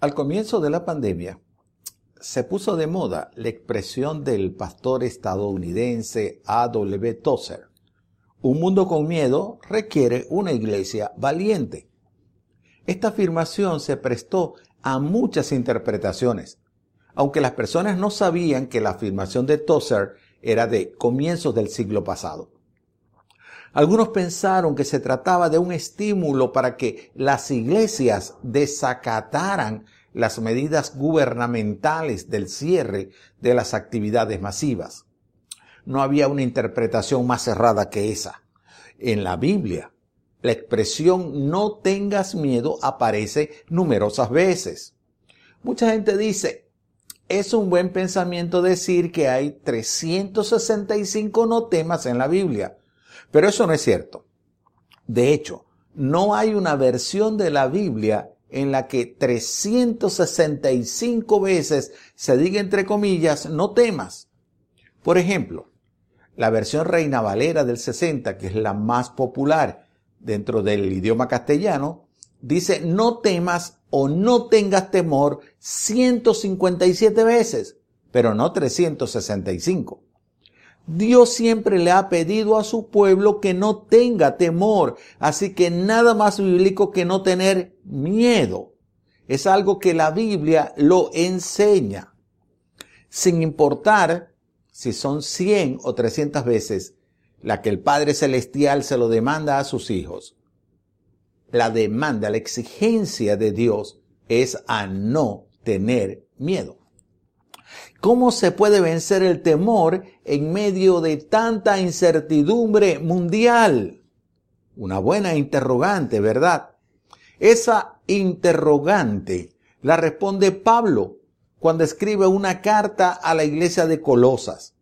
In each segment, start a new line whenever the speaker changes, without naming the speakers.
Al comienzo de la pandemia, se puso de moda la expresión del pastor estadounidense A.W. Tozer. Un mundo con miedo requiere una iglesia valiente. Esta afirmación se prestó a muchas interpretaciones, aunque las personas no sabían que la afirmación de Tozer era de comienzos del siglo pasado. Algunos pensaron que se trataba de un estímulo para que las iglesias desacataran las medidas gubernamentales del cierre de las actividades masivas. No había una interpretación más cerrada que esa. En la Biblia, la expresión no tengas miedo aparece numerosas veces. Mucha gente dice, es un buen pensamiento decir que hay 365 no temas en la Biblia. Pero eso no es cierto. De hecho, no hay una versión de la Biblia en la que 365 veces se diga entre comillas, no temas. Por ejemplo, la versión Reina Valera del 60, que es la más popular dentro del idioma castellano, dice no temas o no tengas temor 157 veces, pero no 365. Dios siempre le ha pedido a su pueblo que no tenga temor, así que nada más bíblico que no tener miedo. Es algo que la Biblia lo enseña. Sin importar si son 100 o 300 veces la que el Padre Celestial se lo demanda a sus hijos. La demanda, la exigencia de Dios es a no tener miedo. ¿Cómo se puede vencer el temor en medio de tanta incertidumbre mundial? Una buena interrogante, ¿verdad? Esa interrogante la responde Pablo cuando escribe una carta a la iglesia de Colosas.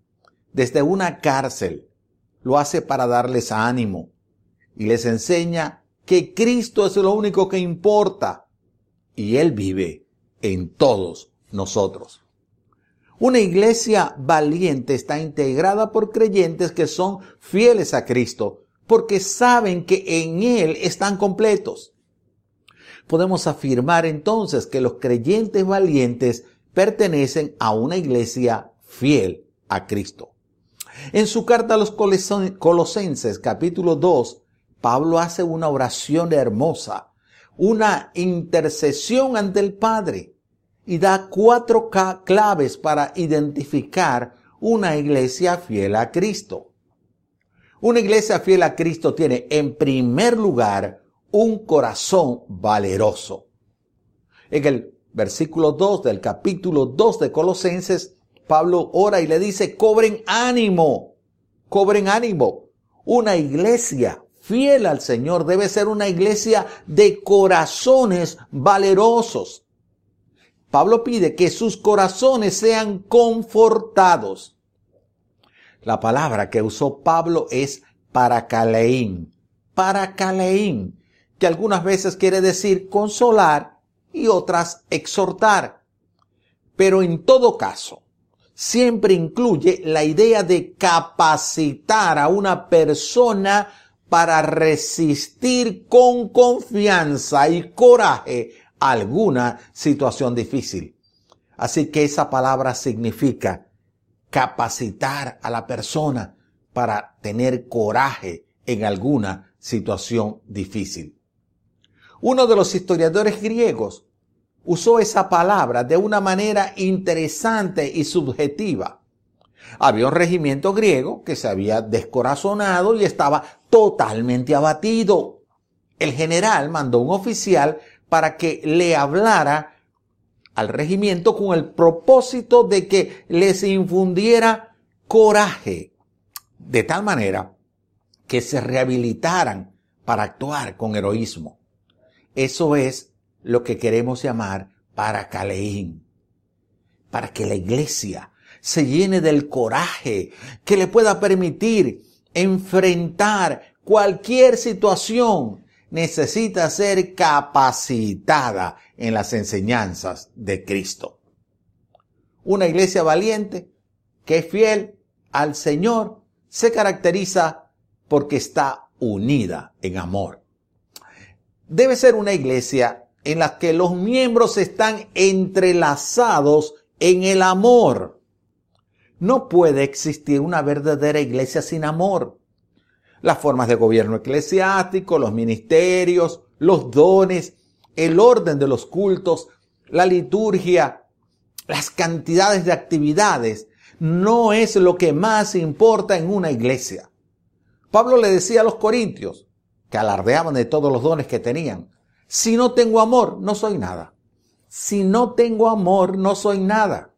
Desde una cárcel lo hace para darles ánimo y les enseña que Cristo es lo único que importa y Él vive en todos nosotros. Una iglesia valiente está integrada por creyentes que son fieles a Cristo, porque saben que en Él están completos. Podemos afirmar entonces que los creyentes valientes pertenecen a una iglesia fiel a Cristo. En su carta a los Colosenses capítulo 2, Pablo hace una oración hermosa, una intercesión ante el Padre y da cuatro claves para identificar una iglesia fiel a Cristo. Una iglesia fiel a Cristo tiene en primer lugar un corazón valeroso. En el versículo 2 del capítulo 2 de Colosenses, Pablo ora y le dice, cobren ánimo, cobren ánimo. Una iglesia fiel al Señor debe ser una iglesia de corazones valerosos. Pablo pide que sus corazones sean confortados. La palabra que usó Pablo es paracaleín, paracaleín, que algunas veces quiere decir consolar y otras exhortar. Pero en todo caso, siempre incluye la idea de capacitar a una persona para resistir con confianza y coraje alguna situación difícil. Así que esa palabra significa capacitar a la persona para tener coraje en alguna situación difícil. Uno de los historiadores griegos usó esa palabra de una manera interesante y subjetiva. Había un regimiento griego que se había descorazonado y estaba totalmente abatido. El general mandó un oficial para que le hablara al regimiento con el propósito de que les infundiera coraje, de tal manera que se rehabilitaran para actuar con heroísmo. Eso es lo que queremos llamar paracaleín, para que la iglesia se llene del coraje que le pueda permitir enfrentar cualquier situación necesita ser capacitada en las enseñanzas de Cristo. Una iglesia valiente que es fiel al Señor se caracteriza porque está unida en amor. Debe ser una iglesia en las que los miembros están entrelazados en el amor. No puede existir una verdadera iglesia sin amor. Las formas de gobierno eclesiástico, los ministerios, los dones, el orden de los cultos, la liturgia, las cantidades de actividades, no es lo que más importa en una iglesia. Pablo le decía a los corintios, que alardeaban de todos los dones que tenían, si no tengo amor, no soy nada. Si no tengo amor, no soy nada.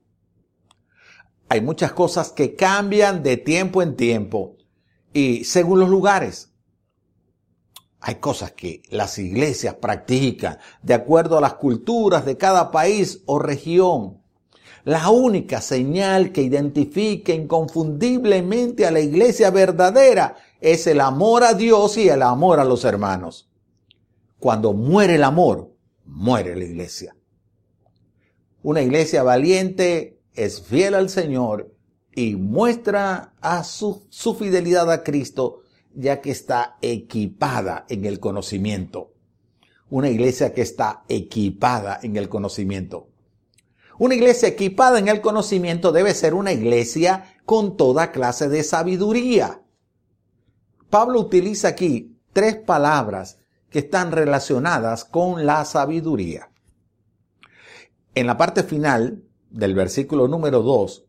Hay muchas cosas que cambian de tiempo en tiempo y según los lugares. Hay cosas que las iglesias practican de acuerdo a las culturas de cada país o región. La única señal que identifica inconfundiblemente a la iglesia verdadera es el amor a Dios y el amor a los hermanos. Cuando muere el amor, muere la iglesia. Una iglesia valiente es fiel al Señor y muestra a su, su fidelidad a Cristo ya que está equipada en el conocimiento. Una iglesia que está equipada en el conocimiento. Una iglesia equipada en el conocimiento debe ser una iglesia con toda clase de sabiduría. Pablo utiliza aquí tres palabras que están relacionadas con la sabiduría. En la parte final del versículo número 2,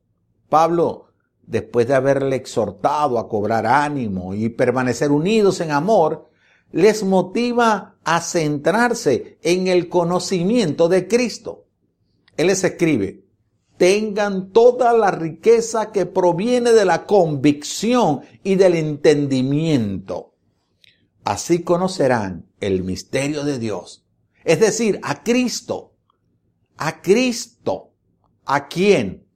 Pablo, después de haberle exhortado a cobrar ánimo y permanecer unidos en amor, les motiva a centrarse en el conocimiento de Cristo. Él les escribe, tengan toda la riqueza que proviene de la convicción y del entendimiento. Así conocerán el misterio de Dios, es decir, a Cristo, a Cristo, a quien,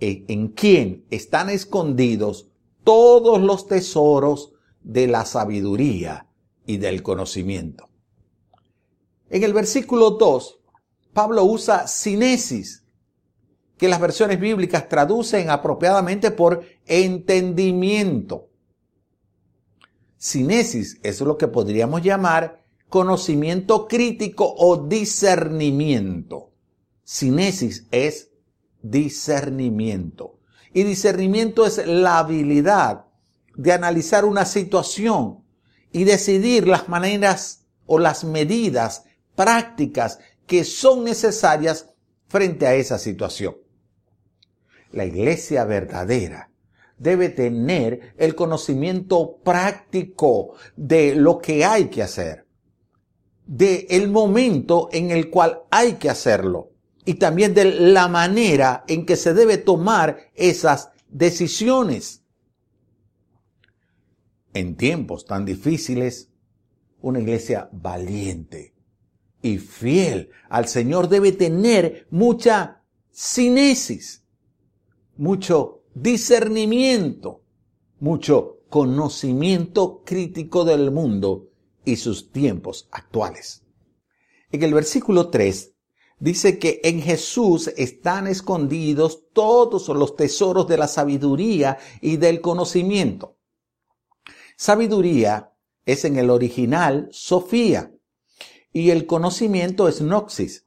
en quien están escondidos todos los tesoros de la sabiduría y del conocimiento. En el versículo 2, Pablo usa cinesis, que las versiones bíblicas traducen apropiadamente por entendimiento. Cinesis es lo que podríamos llamar conocimiento crítico o discernimiento. Cinesis es discernimiento. Y discernimiento es la habilidad de analizar una situación y decidir las maneras o las medidas prácticas que son necesarias frente a esa situación la iglesia verdadera debe tener el conocimiento práctico de lo que hay que hacer, de el momento en el cual hay que hacerlo y también de la manera en que se debe tomar esas decisiones. En tiempos tan difíciles, una iglesia valiente y fiel al Señor debe tener mucha cinesis mucho discernimiento, mucho conocimiento crítico del mundo y sus tiempos actuales. En el versículo 3 dice que en Jesús están escondidos todos los tesoros de la sabiduría y del conocimiento. Sabiduría es en el original Sofía y el conocimiento es Noxis.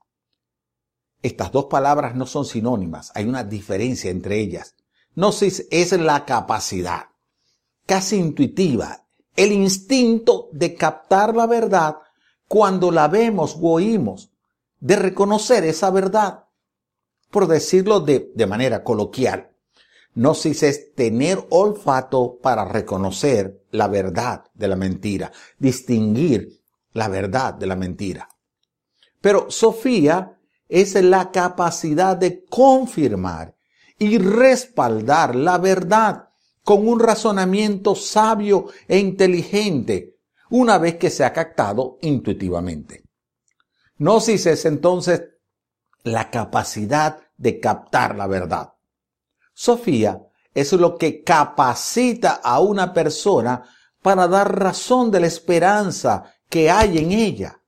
Estas dos palabras no son sinónimas, hay una diferencia entre ellas. Gnosis es la capacidad, casi intuitiva, el instinto de captar la verdad cuando la vemos o oímos, de reconocer esa verdad, por decirlo de, de manera coloquial. Gnosis es tener olfato para reconocer la verdad de la mentira, distinguir la verdad de la mentira. Pero Sofía es la capacidad de confirmar y respaldar la verdad con un razonamiento sabio e inteligente una vez que se ha captado intuitivamente. Gnosis es entonces la capacidad de captar la verdad. Sofía es lo que capacita a una persona para dar razón de la esperanza que hay en ella.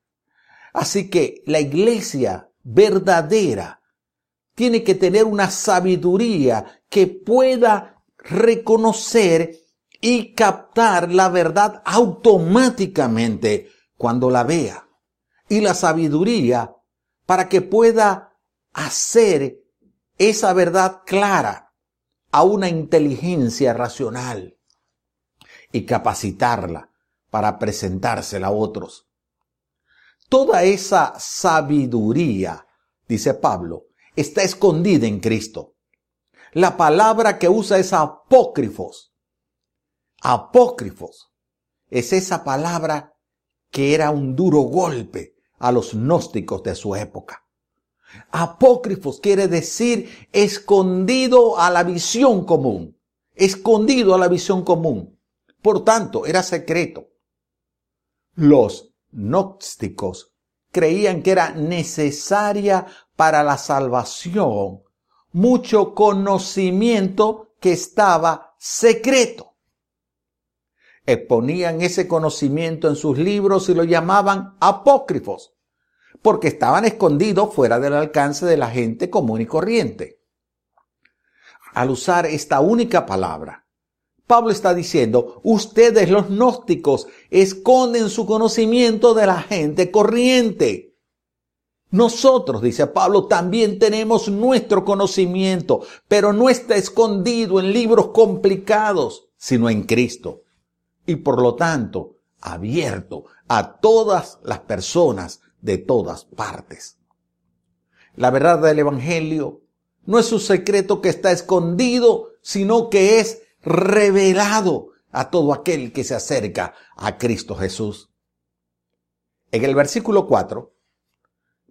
Así que la iglesia verdadera. Tiene que tener una sabiduría que pueda reconocer y captar la verdad automáticamente cuando la vea. Y la sabiduría para que pueda hacer esa verdad clara a una inteligencia racional y capacitarla para presentársela a otros. Toda esa sabiduría, dice Pablo, está escondida en Cristo. La palabra que usa es apócrifos. Apócrifos es esa palabra que era un duro golpe a los gnósticos de su época. Apócrifos quiere decir escondido a la visión común, escondido a la visión común. Por tanto, era secreto. Los gnósticos creían que era necesaria para la salvación mucho conocimiento que estaba secreto. Exponían ese conocimiento en sus libros y lo llamaban apócrifos, porque estaban escondidos fuera del alcance de la gente común y corriente. Al usar esta única palabra, Pablo está diciendo, ustedes los gnósticos esconden su conocimiento de la gente corriente. Nosotros, dice Pablo, también tenemos nuestro conocimiento, pero no está escondido en libros complicados, sino en Cristo. Y por lo tanto, abierto a todas las personas de todas partes. La verdad del Evangelio no es un secreto que está escondido, sino que es revelado a todo aquel que se acerca a Cristo Jesús. En el versículo 4,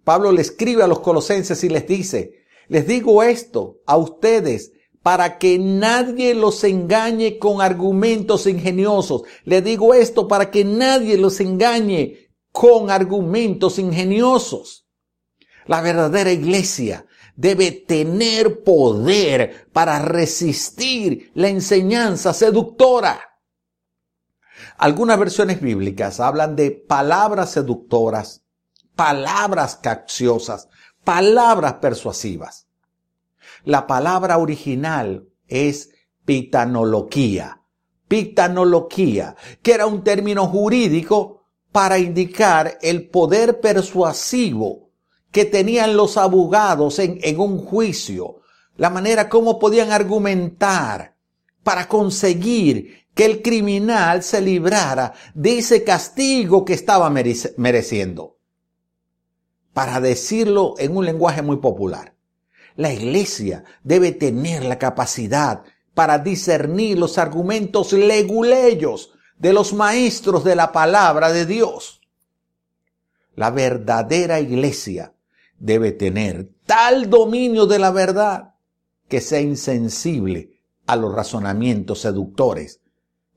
Pablo le escribe a los colosenses y les dice, les digo esto a ustedes para que nadie los engañe con argumentos ingeniosos. Le digo esto para que nadie los engañe con argumentos ingeniosos. La verdadera iglesia debe tener poder para resistir la enseñanza seductora. Algunas versiones bíblicas hablan de palabras seductoras, palabras capciosas, palabras persuasivas. La palabra original es pitanoloquía, pitanoloquía, que era un término jurídico para indicar el poder persuasivo que tenían los abogados en, un juicio, la manera como podían argumentar para conseguir que el criminal se librara de ese castigo que estaba mereciendo. Para decirlo en un lenguaje muy popular, la iglesia debe tener la capacidad para discernir los argumentos leguleyos de los maestros de la palabra de Dios. La verdadera iglesia debe tener tal dominio de la verdad que sea insensible a los razonamientos seductores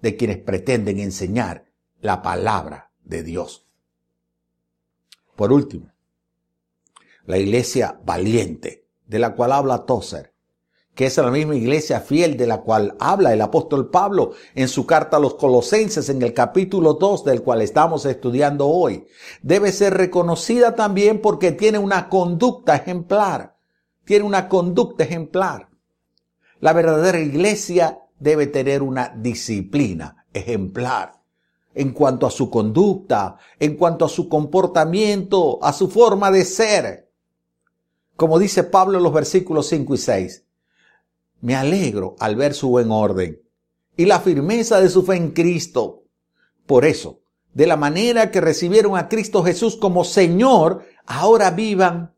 de quienes pretenden enseñar la palabra de Dios. Por último, la iglesia valiente, de la cual habla Tozer, que es la misma iglesia fiel de la cual habla el apóstol Pablo en su carta a los colosenses en el capítulo 2 del cual estamos estudiando hoy. Debe ser reconocida también porque tiene una conducta ejemplar. Tiene una conducta ejemplar. La verdadera iglesia debe tener una disciplina ejemplar en cuanto a su conducta, en cuanto a su comportamiento, a su forma de ser. Como dice Pablo en los versículos 5 y 6, me alegro al ver su buen orden y la firmeza de su fe en Cristo. Por eso, de la manera que recibieron a Cristo Jesús como Señor, ahora vivan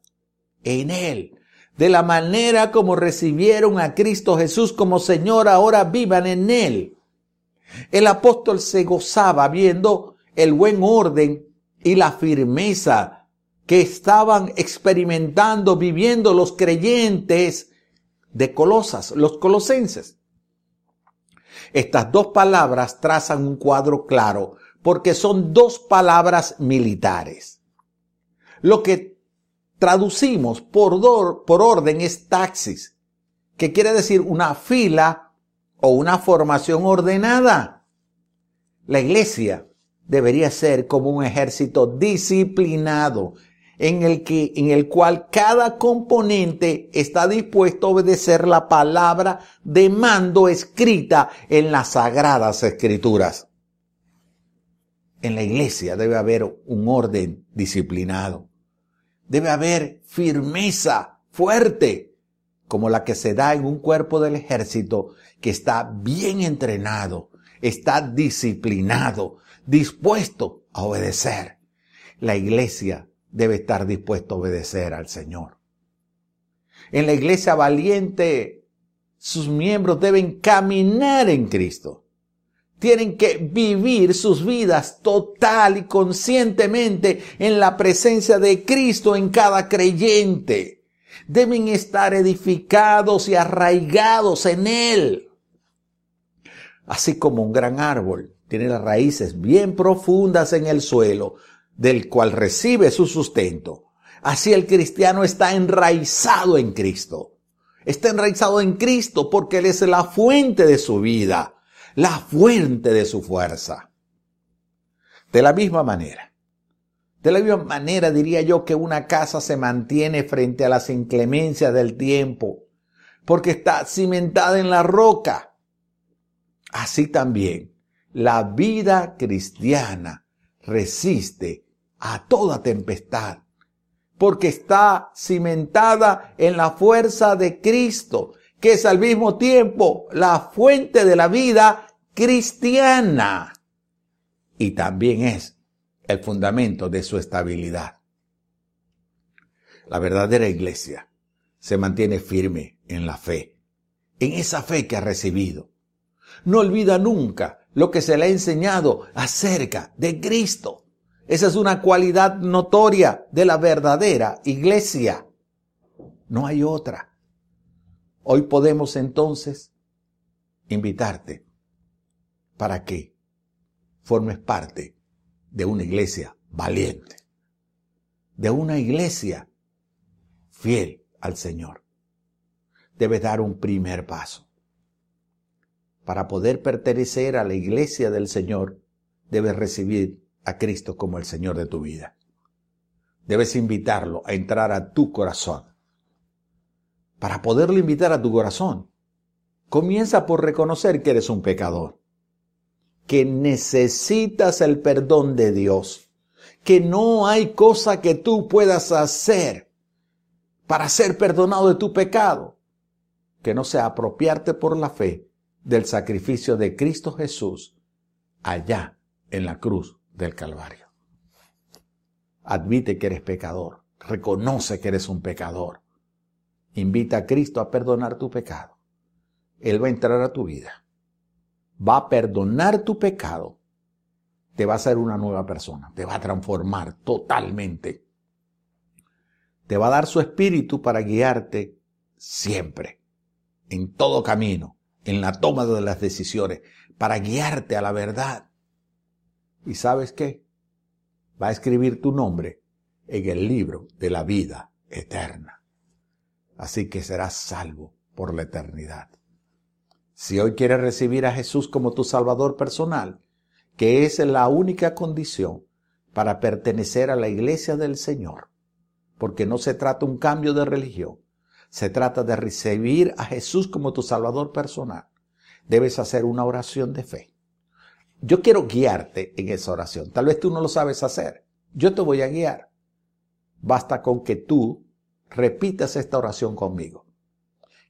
en Él. De la manera como recibieron a Cristo Jesús como Señor, ahora vivan en Él. El apóstol se gozaba viendo el buen orden y la firmeza que estaban experimentando, viviendo los creyentes de Colosas, los colosenses. Estas dos palabras trazan un cuadro claro porque son dos palabras militares. Lo que traducimos por, por orden es taxis, que quiere decir una fila o una formación ordenada. La iglesia debería ser como un ejército disciplinado en el, que, en el cual cada componente está dispuesto a obedecer la palabra de mando escrita en las sagradas escrituras. En la iglesia debe haber un orden disciplinado. Debe haber firmeza fuerte, como la que se da en un cuerpo del ejército que está bien entrenado, está disciplinado, dispuesto a obedecer. La iglesia debe estar dispuesta a obedecer al Señor. En la iglesia valiente, sus miembros deben caminar en Cristo. Tienen que vivir sus vidas total y conscientemente en la presencia de Cristo en cada creyente. Deben estar edificados y arraigados en Él. Así como un gran árbol tiene las raíces bien profundas en el suelo, del cual recibe su sustento. Así el cristiano está enraizado en Cristo. Está enraizado en Cristo porque Él es la fuente de su vida la fuente de su fuerza. De la misma manera, de la misma manera diría yo que una casa se mantiene frente a las inclemencias del tiempo, porque está cimentada en la roca. Así también, la vida cristiana resiste a toda tempestad, porque está cimentada en la fuerza de Cristo, que es al mismo tiempo la fuente de la vida cristiana y también es el fundamento de su estabilidad. La verdadera iglesia se mantiene firme en la fe, en esa fe que ha recibido. No olvida nunca lo que se le ha enseñado acerca de Cristo. Esa es una cualidad notoria de la verdadera iglesia. No hay otra. Hoy podemos entonces invitarte para que formes parte de una iglesia valiente, de una iglesia fiel al Señor. Debes dar un primer paso. Para poder pertenecer a la iglesia del Señor, debes recibir a Cristo como el Señor de tu vida. Debes invitarlo a entrar a tu corazón. Para poderlo invitar a tu corazón, comienza por reconocer que eres un pecador que necesitas el perdón de Dios, que no hay cosa que tú puedas hacer para ser perdonado de tu pecado, que no sea apropiarte por la fe del sacrificio de Cristo Jesús allá en la cruz del Calvario. Admite que eres pecador, reconoce que eres un pecador, invita a Cristo a perdonar tu pecado. Él va a entrar a tu vida va a perdonar tu pecado, te va a hacer una nueva persona, te va a transformar totalmente. Te va a dar su espíritu para guiarte siempre, en todo camino, en la toma de las decisiones, para guiarte a la verdad. ¿Y sabes qué? Va a escribir tu nombre en el libro de la vida eterna. Así que serás salvo por la eternidad. Si hoy quieres recibir a Jesús como tu Salvador personal, que es la única condición para pertenecer a la iglesia del Señor, porque no se trata un cambio de religión, se trata de recibir a Jesús como tu Salvador personal, debes hacer una oración de fe. Yo quiero guiarte en esa oración. Tal vez tú no lo sabes hacer. Yo te voy a guiar. Basta con que tú repitas esta oración conmigo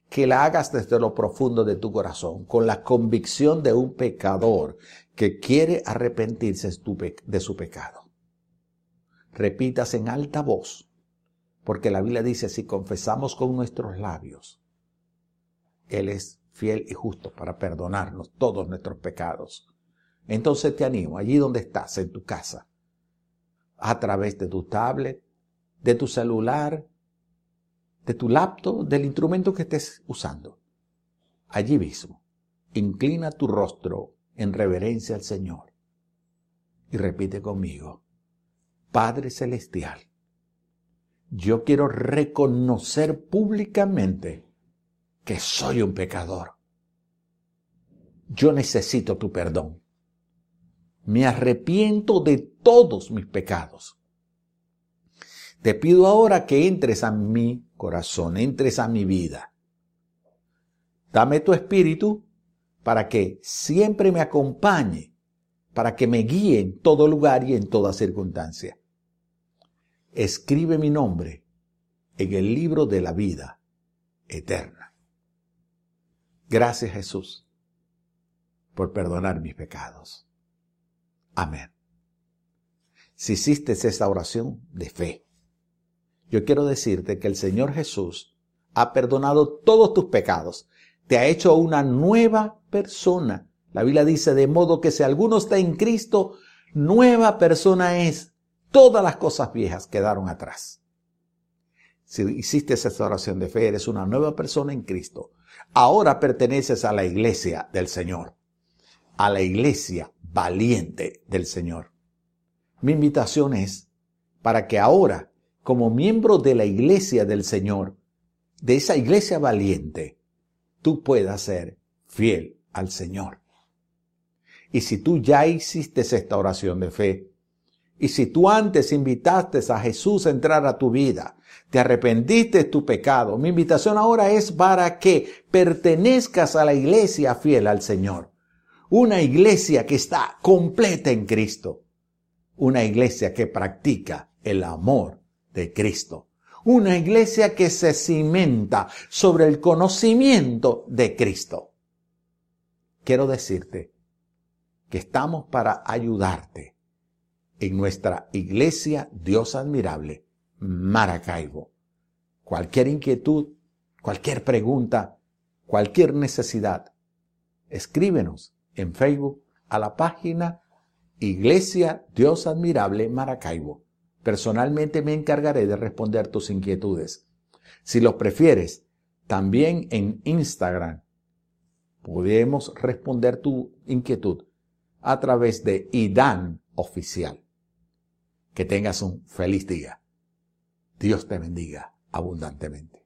que la hagas desde lo profundo de tu corazón, con la convicción de un pecador que quiere arrepentirse de su pecado. Repitas en alta voz, porque la Biblia dice, si confesamos con nuestros labios, Él es fiel y justo para perdonarnos todos nuestros pecados. Entonces te animo, allí donde estás, en tu casa, a través de tu tablet, de tu celular, de tu laptop, del instrumento que estés usando. Allí mismo, inclina tu rostro en reverencia al Señor y repite conmigo, Padre Celestial, yo quiero reconocer públicamente que soy un pecador. Yo necesito tu perdón. Me arrepiento de todos mis pecados. Te pido ahora que entres a mí corazón, entres a mi vida. Dame tu espíritu para que siempre me acompañe para que me guíe en todo lugar y en toda circunstancia. Escribe mi nombre en el libro de la vida eterna. Gracias Jesús por perdonar mis pecados. Amén. Si hiciste esa oración de fe, yo quiero decirte que el Señor Jesús ha perdonado todos tus pecados, te ha hecho una nueva persona. La Biblia dice, de modo que si alguno está en Cristo, nueva persona es. Todas las cosas viejas quedaron atrás. Si hiciste esa oración de fe, eres una nueva persona en Cristo. Ahora perteneces a la iglesia del Señor, a la iglesia valiente del Señor. Mi invitación es para que ahora, como miembro de la iglesia del Señor, de esa iglesia valiente, tú puedas ser fiel al Señor. Y si tú ya hiciste esta oración de fe, y si tú antes invitaste a Jesús a entrar a tu vida, te arrepentiste de tu pecado, mi invitación ahora es para que pertenezcas a la iglesia fiel al Señor. Una iglesia que está completa en Cristo. Una iglesia que practica el amor de Cristo una iglesia que se cimenta sobre el conocimiento de Cristo. Quiero decirte que estamos para ayudarte en nuestra iglesia Dios admirable, Maracaibo. Cualquier inquietud, cualquier pregunta, cualquier necesidad, escríbenos en Facebook a la página Iglesia Dios Admirable Maracaibo Personalmente me encargaré de responder tus inquietudes. Si los prefieres, también en Instagram podemos responder tu inquietud a través de IDAN oficial. Que tengas un feliz día. Dios te bendiga abundantemente.